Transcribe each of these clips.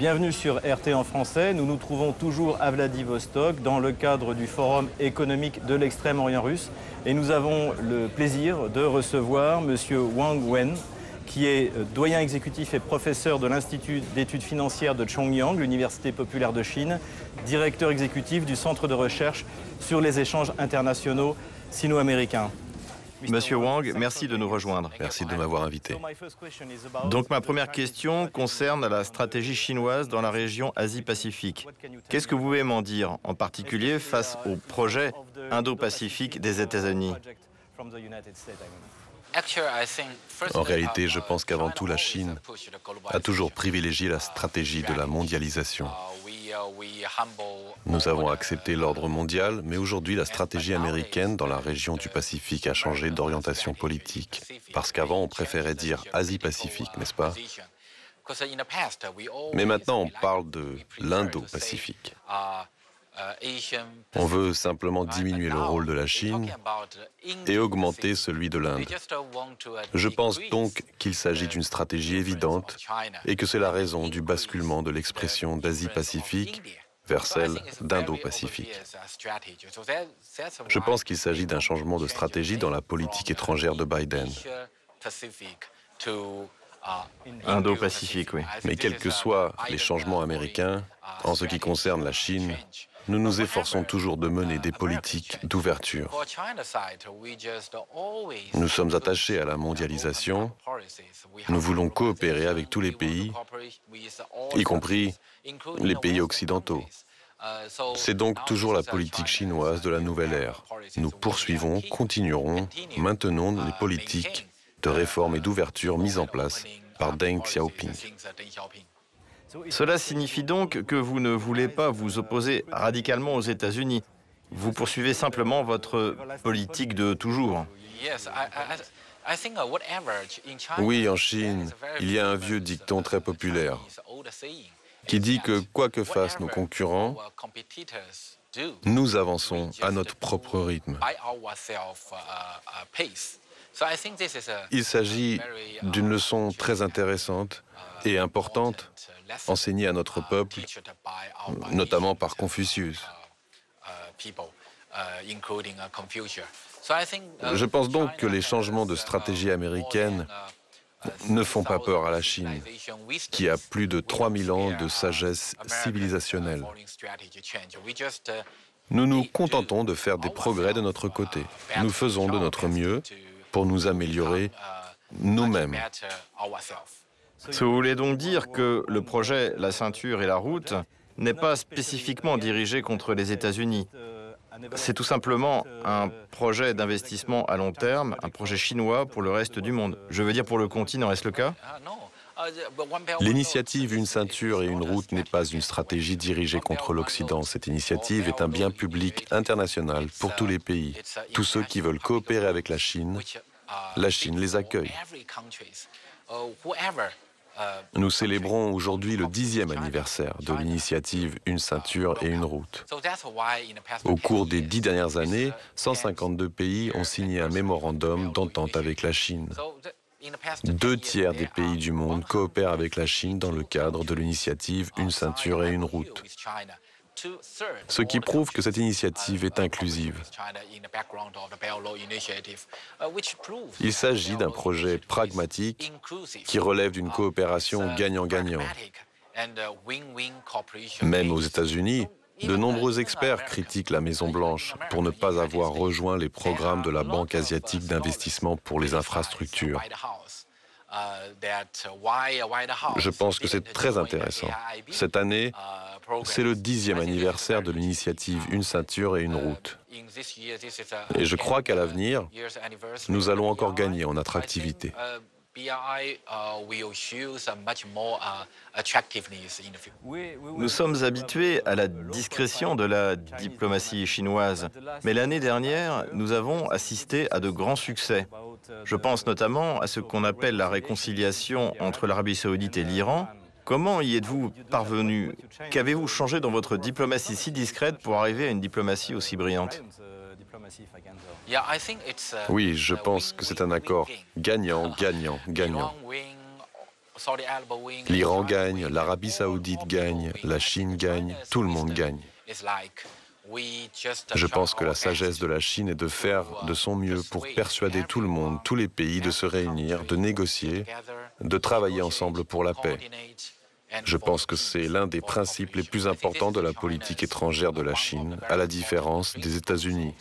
Bienvenue sur RT en français. Nous nous trouvons toujours à Vladivostok dans le cadre du Forum économique de l'extrême-orient russe. Et nous avons le plaisir de recevoir M. Wang Wen, qui est doyen exécutif et professeur de l'Institut d'études financières de Chongyang, l'Université populaire de Chine, directeur exécutif du Centre de recherche sur les échanges internationaux sino-américains. Monsieur Wang, merci de nous rejoindre. Merci de m'avoir invité. Donc ma première question concerne la stratégie chinoise dans la région Asie-Pacifique. Qu'est-ce que vous pouvez m'en dire, en particulier face au projet Indo-Pacifique des États-Unis? en réalité, je pense qu'avant tout, la Chine a toujours privilégié la stratégie de la mondialisation. Nous avons accepté l'ordre mondial, mais aujourd'hui la stratégie américaine dans la région du Pacifique a changé d'orientation politique. Parce qu'avant on préférait dire Asie-Pacifique, n'est-ce pas? Mais maintenant on parle de l'Indo-Pacifique. On veut simplement diminuer le rôle de la Chine et augmenter celui de l'Inde. Je pense donc qu'il s'agit d'une stratégie évidente et que c'est la raison du basculement de l'expression d'Asie-Pacifique vers celle d'Indo-Pacifique. Je pense qu'il s'agit d'un changement de stratégie dans la politique étrangère de Biden. Indo-Pacifique, oui. Mais quels que soient les changements américains, en ce qui concerne la Chine, nous nous efforçons toujours de mener des politiques d'ouverture. Nous sommes attachés à la mondialisation. Nous voulons coopérer avec tous les pays, y compris les pays occidentaux. C'est donc toujours la politique chinoise de la nouvelle ère. Nous poursuivons, continuerons, maintenons les politiques de réforme et d'ouverture mises en place par Deng Xiaoping. Cela signifie donc que vous ne voulez pas vous opposer radicalement aux États-Unis. Vous poursuivez simplement votre politique de toujours. Oui, en Chine, il y a un vieux dicton très populaire qui dit que quoi que fassent nos concurrents, nous avançons à notre propre rythme. Il s'agit d'une leçon très intéressante et importante enseignée à notre peuple, notamment par Confucius. Je pense donc que les changements de stratégie américaine ne font pas peur à la Chine, qui a plus de 3000 ans de sagesse civilisationnelle. Nous nous contentons de faire des progrès de notre côté. Nous faisons de notre mieux pour nous améliorer nous-mêmes. Vous voulez donc dire que le projet La ceinture et la route n'est pas spécifiquement dirigé contre les États-Unis. C'est tout simplement un projet d'investissement à long terme, un projet chinois pour le reste du monde. Je veux dire pour le continent, est-ce le cas? L'initiative Une ceinture et une route n'est pas une stratégie dirigée contre l'Occident. Cette initiative est un bien public international pour tous les pays. Tous ceux qui veulent coopérer avec la Chine, la Chine les accueille. Nous célébrons aujourd'hui le dixième anniversaire de l'initiative Une ceinture et une route. Au cours des dix dernières années, 152 pays ont signé un mémorandum d'entente avec la Chine. Deux tiers des pays du monde coopèrent avec la Chine dans le cadre de l'initiative Une ceinture et une route. Ce qui prouve que cette initiative est inclusive. Il s'agit d'un projet pragmatique qui relève d'une coopération gagnant-gagnant. Même aux États-Unis, de nombreux experts critiquent la Maison-Blanche pour ne pas avoir rejoint les programmes de la Banque asiatique d'investissement pour les infrastructures. Je pense que c'est très intéressant. Cette année, c'est le dixième anniversaire de l'initiative Une ceinture et une route. Et je crois qu'à l'avenir, nous allons encore gagner en attractivité. Nous sommes habitués à la discrétion de la diplomatie chinoise, mais l'année dernière, nous avons assisté à de grands succès. Je pense notamment à ce qu'on appelle la réconciliation entre l'Arabie saoudite et l'Iran. Comment y êtes-vous parvenu? Qu'avez-vous changé dans votre diplomatie si discrète pour arriver à une diplomatie aussi brillante? Oui, je pense que c'est un accord gagnant, gagnant, gagnant. L'Iran gagne, l'Arabie saoudite gagne, la Chine gagne, tout le monde gagne. Je pense que la sagesse de la Chine est de faire de son mieux pour persuader tout le monde, tous les pays de se réunir, de négocier, de travailler ensemble pour la paix. Je pense que c'est l'un des principes les plus importants de la politique étrangère de la Chine, à la différence des États-Unis.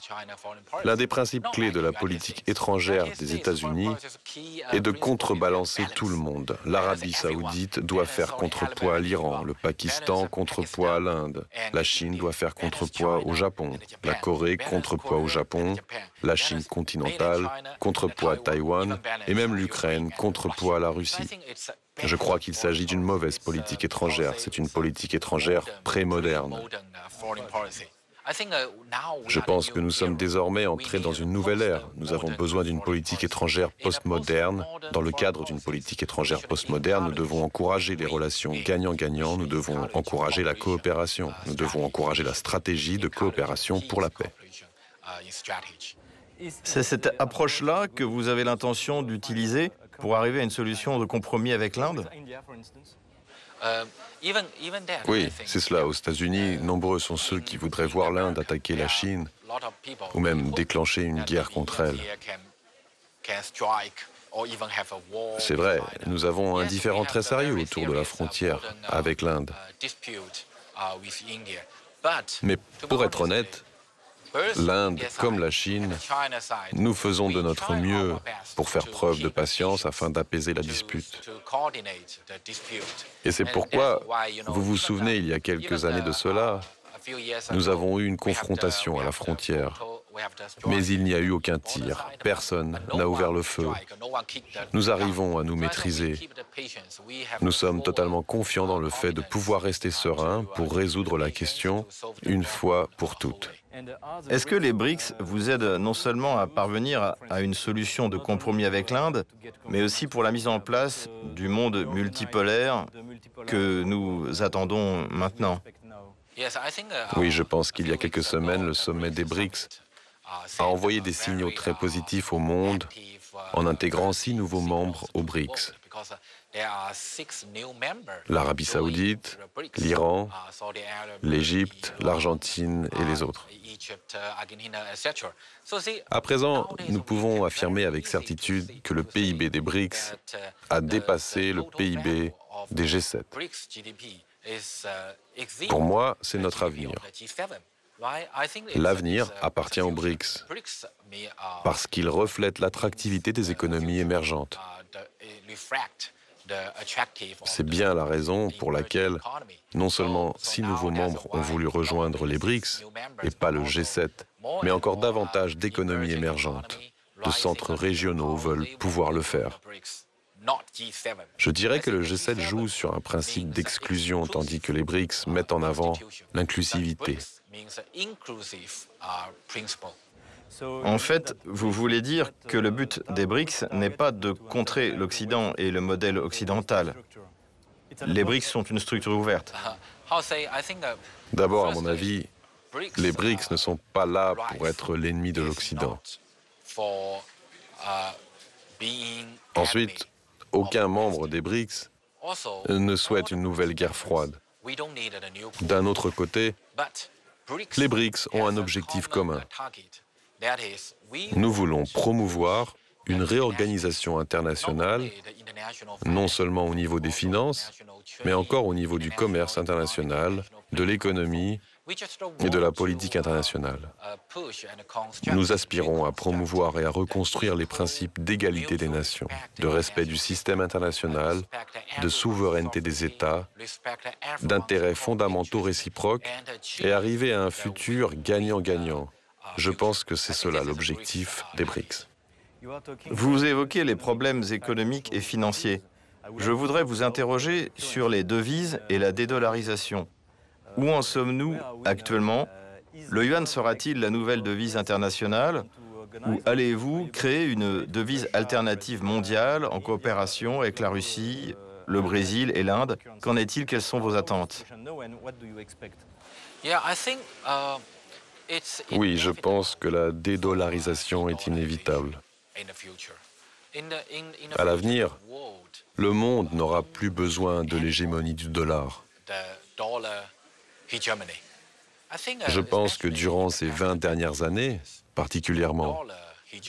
L'un des principes clés de la politique étrangère des États-Unis est de contrebalancer tout le monde. L'Arabie saoudite doit faire contrepoids à l'Iran, le Pakistan contrepoids à l'Inde, la Chine doit faire contrepoids au Japon, la Corée contrepoids au Japon, la Chine continentale contrepoids à Taïwan et même l'Ukraine contrepoids à la Russie. Je crois qu'il s'agit d'une mauvaise politique étrangère. C'est une politique étrangère pré-moderne. Je pense que nous sommes désormais entrés dans une nouvelle ère. Nous avons besoin d'une politique étrangère postmoderne. Dans le cadre d'une politique étrangère postmoderne, nous devons encourager les relations gagnant-gagnant, nous devons encourager la coopération, nous devons encourager la stratégie de coopération pour la paix. C'est cette approche-là que vous avez l'intention d'utiliser pour arriver à une solution de compromis avec l'Inde? Oui, c'est cela. Aux États-Unis, nombreux sont ceux qui voudraient voir l'Inde attaquer la Chine ou même déclencher une guerre contre elle. C'est vrai, nous avons un différent très sérieux autour de la frontière avec l'Inde. Mais pour être honnête, L'Inde comme la Chine, nous faisons de notre mieux pour faire preuve de patience afin d'apaiser la dispute. Et c'est pourquoi, vous vous souvenez, il y a quelques années de cela, nous avons eu une confrontation à la frontière. Mais il n'y a eu aucun tir. Personne n'a ouvert le feu. Nous arrivons à nous maîtriser. Nous sommes totalement confiants dans le fait de pouvoir rester serein pour résoudre la question une fois pour toutes. Est-ce que les BRICS vous aident non seulement à parvenir à une solution de compromis avec l'Inde, mais aussi pour la mise en place du monde multipolaire que nous attendons maintenant? Oui, je pense qu'il y a quelques semaines, le sommet des BRICS a envoyé des signaux très positifs au monde en intégrant six nouveaux membres aux BRICS. L'Arabie saoudite, l'Iran, l'Égypte, l'Argentine et les autres. À présent, nous pouvons affirmer avec certitude que le PIB des BRICS a dépassé le PIB des G7. Pour moi, c'est notre avenir. L'avenir appartient aux BRICS parce qu'il reflète l'attractivité des économies émergentes. C'est bien la raison pour laquelle non seulement six nouveaux membres ont voulu rejoindre les BRICS et pas le G7, mais encore davantage d'économies émergentes, de centres régionaux veulent pouvoir le faire. Je dirais que le G7 joue sur un principe d'exclusion tandis que les BRICS mettent en avant l'inclusivité. En fait, vous voulez dire que le but des BRICS n'est pas de contrer l'Occident et le modèle occidental. Les BRICS sont une structure ouverte. D'abord, à mon avis, les BRICS ne sont pas là pour être l'ennemi de l'Occident. Ensuite, aucun membre des BRICS ne souhaite une nouvelle guerre froide. D'un autre côté, les BRICS ont un objectif commun. Nous voulons promouvoir une réorganisation internationale, non seulement au niveau des finances, mais encore au niveau du commerce international, de l'économie et de la politique internationale. Nous aspirons à promouvoir et à reconstruire les principes d'égalité des nations, de respect du système international, de souveraineté des États, d'intérêts fondamentaux réciproques et arriver à un futur gagnant-gagnant. Je pense que c'est cela l'objectif des BRICS. Vous évoquez les problèmes économiques et financiers. Je voudrais vous interroger sur les devises et la dédollarisation. Où en sommes-nous actuellement? Le yuan sera-t-il la nouvelle devise internationale? Ou allez-vous créer une devise alternative mondiale en coopération avec la Russie, le Brésil et l'Inde? Qu'en est-il? Quelles sont vos attentes? Oui, je pense que la dédollarisation est inévitable. À l'avenir, le monde n'aura plus besoin de l'hégémonie du dollar. Je pense que durant ces 20 dernières années, particulièrement,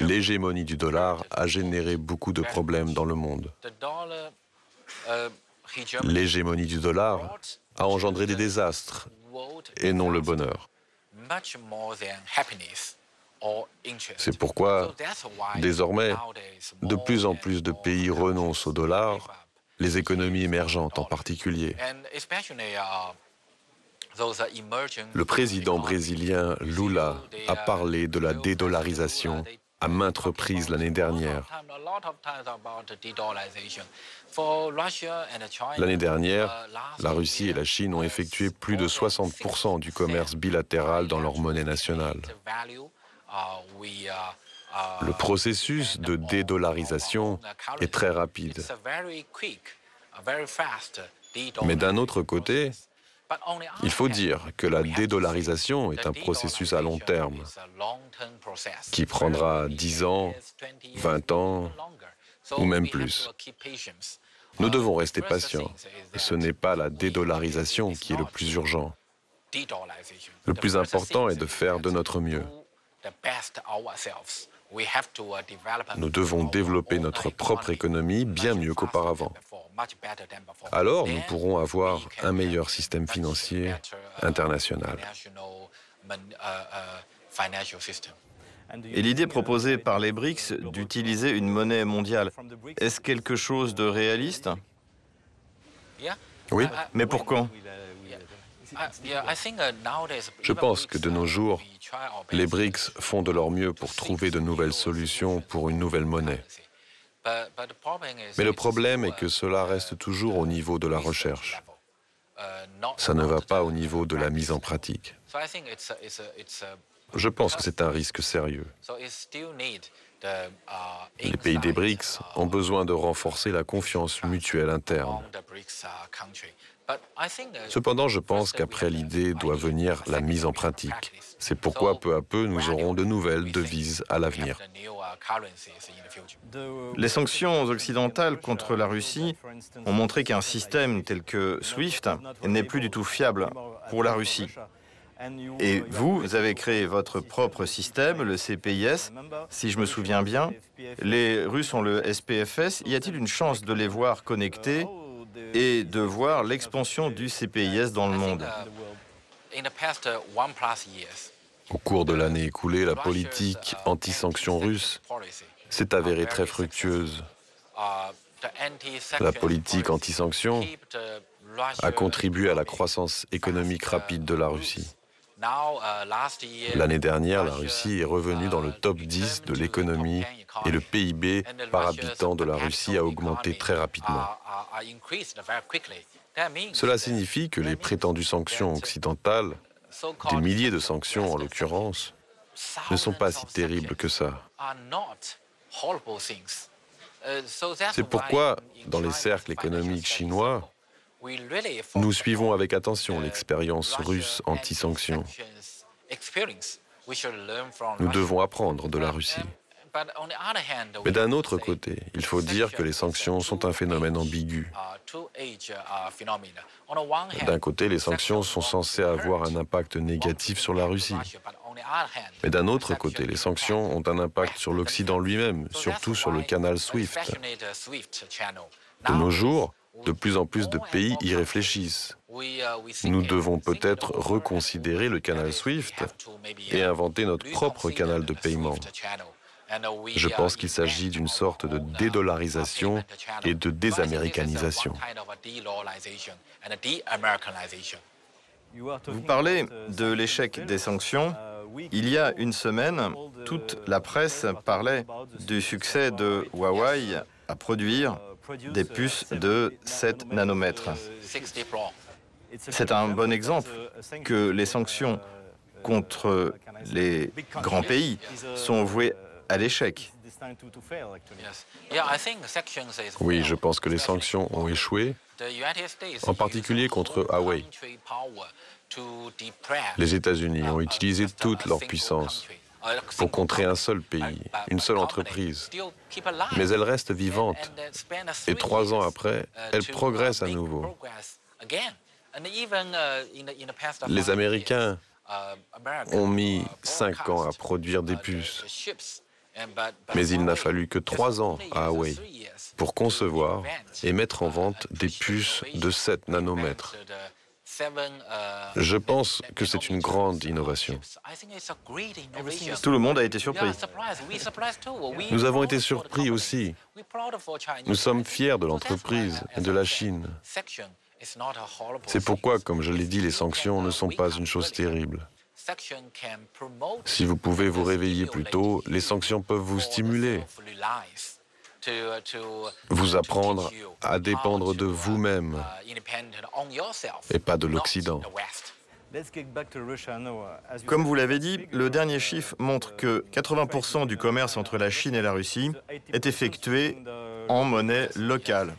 l'hégémonie du dollar a généré beaucoup de problèmes dans le monde. L'hégémonie du dollar a engendré des désastres et non le bonheur. C'est pourquoi, désormais, de plus en plus de pays renoncent au dollar, les économies émergentes en particulier. Le président brésilien Lula a parlé de la dédollarisation à maintes reprises l'année dernière. L'année dernière, la Russie et la Chine ont effectué plus de 60% du commerce bilatéral dans leur monnaie nationale. Le processus de dédollarisation est très rapide. Mais d'un autre côté, il faut dire que la dédollarisation est un processus à long terme qui prendra 10 ans, 20 ans ou même plus. Nous devons rester patients. Ce n'est pas la dédollarisation qui est le plus urgent. Le plus important est de faire de notre mieux. Nous devons développer notre propre économie bien mieux qu'auparavant. Alors nous pourrons avoir un meilleur système financier international. Et l'idée proposée par les BRICS d'utiliser une monnaie mondiale, est-ce quelque chose de réaliste? Oui. Mais pour quand Je pense que de nos jours, les BRICS font de leur mieux pour trouver de nouvelles solutions pour une nouvelle monnaie. Mais le problème est que cela reste toujours au niveau de la recherche. Ça ne va pas au niveau de la mise en pratique. Je pense que c'est un risque sérieux. Les pays des BRICS ont besoin de renforcer la confiance mutuelle interne. Cependant, je pense qu'après l'idée doit venir la mise en pratique. C'est pourquoi peu à peu nous aurons de nouvelles devises à l'avenir. Les sanctions occidentales contre la Russie ont montré qu'un système tel que SWIFT n'est plus du tout fiable pour la Russie. Et vous avez créé votre propre système, le CPIS. Si je me souviens bien, les Russes ont le SPFS. Y a-t-il une chance de les voir connectés et de voir l'expansion du CPIS dans le monde Au cours de l'année écoulée, la politique anti-sanctions russe s'est avérée très fructueuse. La politique anti-sanctions a contribué à la croissance économique rapide de la Russie. L'année dernière, la Russie est revenue dans le top 10 de l'économie et le PIB par habitant de la Russie a augmenté très rapidement. Cela signifie que les prétendues sanctions occidentales, des milliers de sanctions en l'occurrence, ne sont pas si terribles que ça. C'est pourquoi, dans les cercles économiques chinois, nous suivons avec attention l'expérience russe anti-sanctions. Nous devons apprendre de la Russie. Mais d'un autre côté, il faut dire que les sanctions sont un phénomène ambigu. D'un côté, les sanctions sont censées avoir un impact négatif sur la Russie. Mais d'un autre côté, les sanctions ont un impact sur l'Occident lui-même, surtout sur le canal SWIFT. De nos jours, de plus en plus de pays y réfléchissent. Nous devons peut-être reconsidérer le canal SWIFT et inventer notre propre canal de paiement. Je pense qu'il s'agit d'une sorte de dédollarisation et de désaméricanisation. Vous parlez de l'échec des sanctions. Il y a une semaine, toute la presse parlait du succès de Huawei à produire des puces de 7 nanomètres. C'est un bon exemple que les sanctions contre les grands pays sont vouées à l'échec. Oui, je pense que les sanctions ont échoué, en particulier contre Huawei. Les États-Unis ont utilisé toute leur puissance pour contrer un seul pays, une seule entreprise. Mais elle reste vivante. Et trois ans après, elle progresse à nouveau. Les Américains ont mis cinq ans à produire des puces. Mais il n'a fallu que trois ans à Huawei pour concevoir et mettre en vente des puces de 7 nanomètres. Je pense que c'est une grande innovation. Tout le monde a été surpris. Nous avons été surpris aussi. Nous sommes fiers de l'entreprise et de la Chine. C'est pourquoi, comme je l'ai dit, les sanctions ne sont pas une chose terrible. Si vous pouvez vous réveiller plus tôt, les sanctions peuvent vous stimuler, vous apprendre à dépendre de vous-même et pas de l'Occident. Comme vous l'avez dit, le dernier chiffre montre que 80% du commerce entre la Chine et la Russie est effectué en monnaie locale.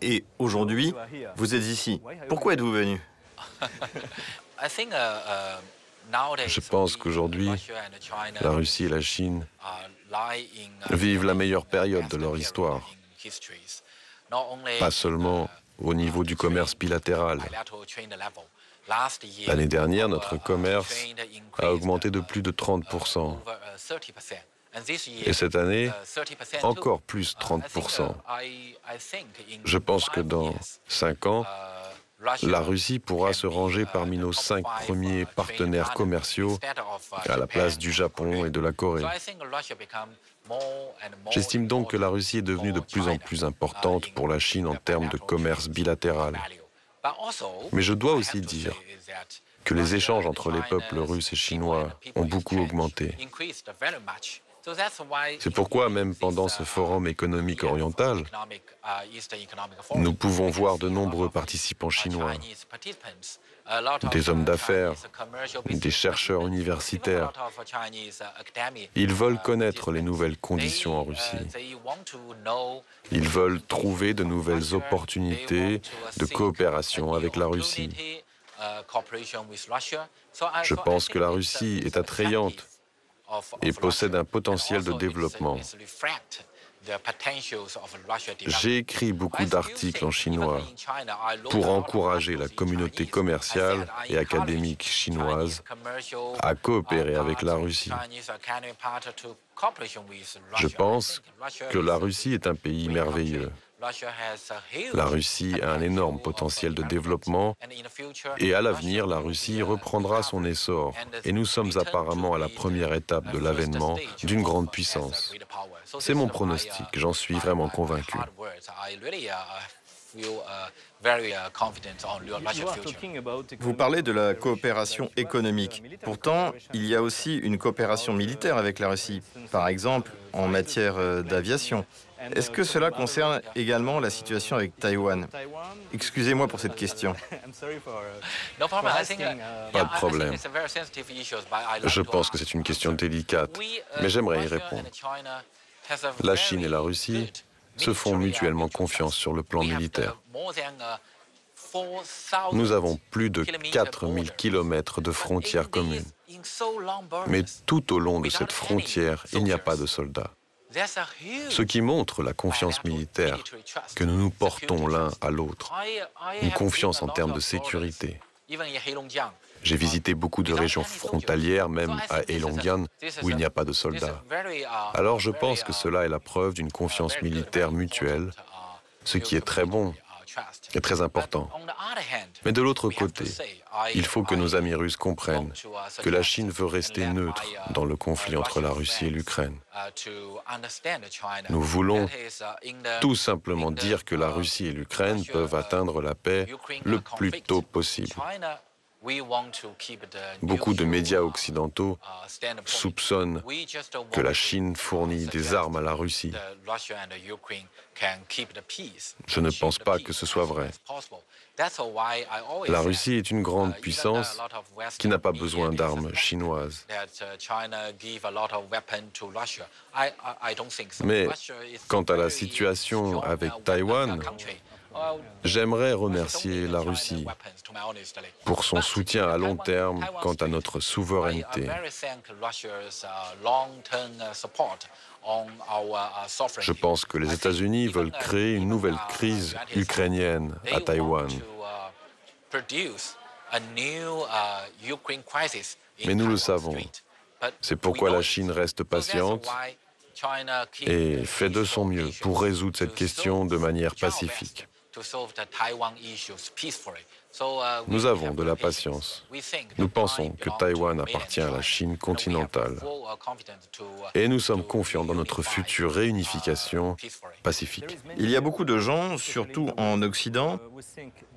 Et aujourd'hui, vous êtes ici. Pourquoi êtes-vous venu? Je pense qu'aujourd'hui, la Russie et la Chine vivent la meilleure période de leur histoire. Pas seulement au niveau du commerce bilatéral. L'année dernière, notre commerce a augmenté de plus de 30%. Et cette année, encore plus 30%. Je pense que dans cinq ans, la Russie pourra se ranger parmi nos cinq premiers partenaires commerciaux à la place du Japon et de la Corée. J'estime donc que la Russie est devenue de plus en plus importante pour la Chine en termes de commerce bilatéral. Mais je dois aussi dire que les échanges entre les peuples russes et chinois ont beaucoup augmenté. C'est pourquoi même pendant ce forum économique oriental, nous pouvons voir de nombreux participants chinois, des hommes d'affaires, des chercheurs universitaires. Ils veulent connaître les nouvelles conditions en Russie. Ils veulent trouver de nouvelles opportunités de coopération avec la Russie. Je pense que la Russie est attrayante et possède un potentiel de développement. J'ai écrit beaucoup d'articles en chinois pour encourager la communauté commerciale et académique chinoise à coopérer avec la Russie. Je pense que la Russie est un pays merveilleux. La Russie a un énorme potentiel de développement et à l'avenir, la Russie reprendra son essor et nous sommes apparemment à la première étape de l'avènement d'une grande puissance. C'est mon pronostic, j'en suis vraiment convaincu. Vous parlez de la coopération économique. Pourtant, il y a aussi une coopération militaire avec la Russie, par exemple en matière euh, d'aviation. Est-ce que cela concerne également la situation avec Taïwan? Excusez-moi pour cette question. Pas de problème. Je pense que c'est une question délicate, mais j'aimerais y répondre. La Chine et la Russie se font mutuellement confiance sur le plan militaire. Nous avons plus de 4000 kilomètres de frontières communes. Mais tout au long de cette frontière, il n'y a pas de soldats. Ce qui montre la confiance militaire que nous nous portons l'un à l'autre, une confiance en termes de sécurité. J'ai visité beaucoup de régions frontalières, même à Heilongjiang, où il n'y a pas de soldats. Alors je pense que cela est la preuve d'une confiance militaire mutuelle, ce qui est très bon et très important. Mais de l'autre côté, il faut que nos amis russes comprennent que la Chine veut rester neutre dans le conflit entre la Russie et l'Ukraine. Nous voulons tout simplement dire que la Russie et l'Ukraine peuvent atteindre la paix le plus tôt possible. Beaucoup de médias occidentaux soupçonnent que la Chine fournit des armes à la Russie. Je ne pense pas que ce soit vrai. La Russie est une grande puissance qui n'a pas besoin d'armes chinoises. Mais quant à la situation avec Taïwan, J'aimerais remercier la Russie pour son soutien à long terme quant à notre souveraineté. Je pense que les États-Unis veulent créer une nouvelle crise ukrainienne à Taïwan. Mais nous le savons. C'est pourquoi la Chine reste patiente et fait de son mieux pour résoudre cette question de manière pacifique. Nous avons de la patience. Nous pensons que Taïwan appartient à la Chine continentale. Et nous sommes confiants dans notre future réunification pacifique. Il y a beaucoup de gens, surtout en Occident,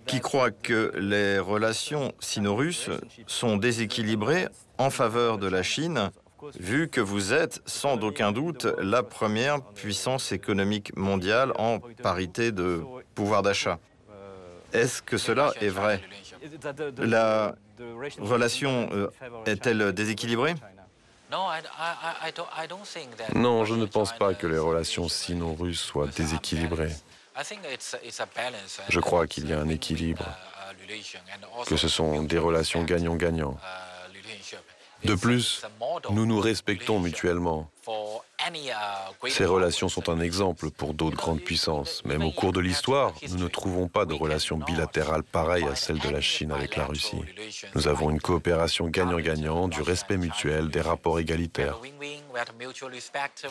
qui croient que les relations sino-russes sont déséquilibrées en faveur de la Chine vu que vous êtes sans aucun doute la première puissance économique mondiale en parité de pouvoir d'achat. Est-ce que cela est vrai? La relation euh, est-elle déséquilibrée? Non, je ne pense pas que les relations sino-russes soient déséquilibrées. Je crois qu'il y a un équilibre, que ce sont des relations gagnant-gagnant. De plus, nous nous respectons mutuellement. Ces relations sont un exemple pour d'autres grandes puissances. Même au cours de l'histoire, nous ne trouvons pas de relations bilatérales pareilles à celles de la Chine avec la Russie. Nous avons une coopération gagnant-gagnant, du respect mutuel, des rapports égalitaires.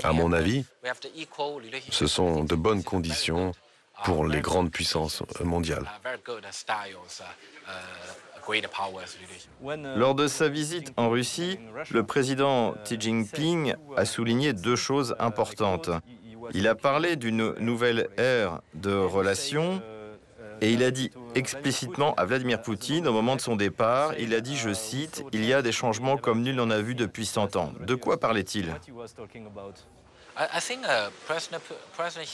À mon avis, ce sont de bonnes conditions pour les grandes puissances mondiales. Lors de sa visite en Russie, le président Xi Jinping a souligné deux choses importantes. Il a parlé d'une nouvelle ère de relations et il a dit explicitement à Vladimir Poutine au moment de son départ, il a dit, je cite, Il y a des changements comme nul n'en a vu depuis 100 ans. De quoi parlait-il?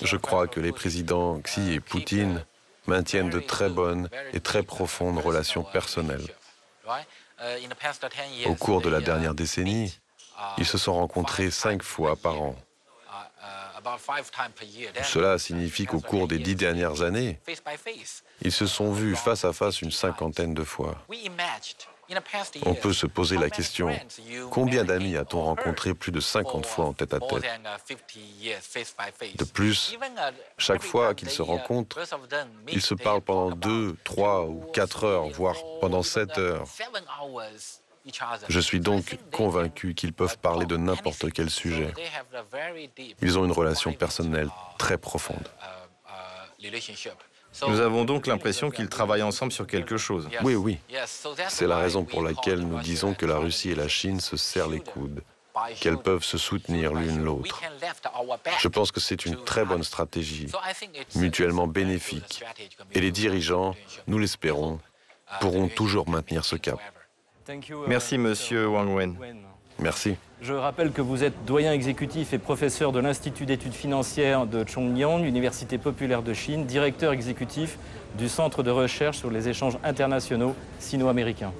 Je crois que les présidents Xi et Poutine maintiennent de très bonnes et très profondes relations personnelles. Au cours de la dernière décennie, ils se sont rencontrés cinq fois par an. Cela signifie qu'au cours des dix dernières années, ils se sont vus face à face une cinquantaine de fois. On peut se poser la question, combien d'amis a-t-on rencontré plus de 50 fois en tête à tête De plus, chaque fois qu'ils se rencontrent, ils se parlent pendant 2, 3 ou 4 heures, voire pendant 7 heures. Je suis donc convaincu qu'ils peuvent parler de n'importe quel sujet. Ils ont une relation personnelle très profonde. Nous avons donc l'impression qu'ils travaillent ensemble sur quelque chose. Oui, oui. C'est la raison pour laquelle nous disons que la Russie et la Chine se serrent les coudes, qu'elles peuvent se soutenir l'une l'autre. Je pense que c'est une très bonne stratégie, mutuellement bénéfique. Et les dirigeants, nous l'espérons, pourront toujours maintenir ce cap. Merci, monsieur Wang Wen. Merci. Je rappelle que vous êtes doyen exécutif et professeur de l'Institut d'études financières de Chongyang, Université populaire de Chine, directeur exécutif du Centre de recherche sur les échanges internationaux sino-américains.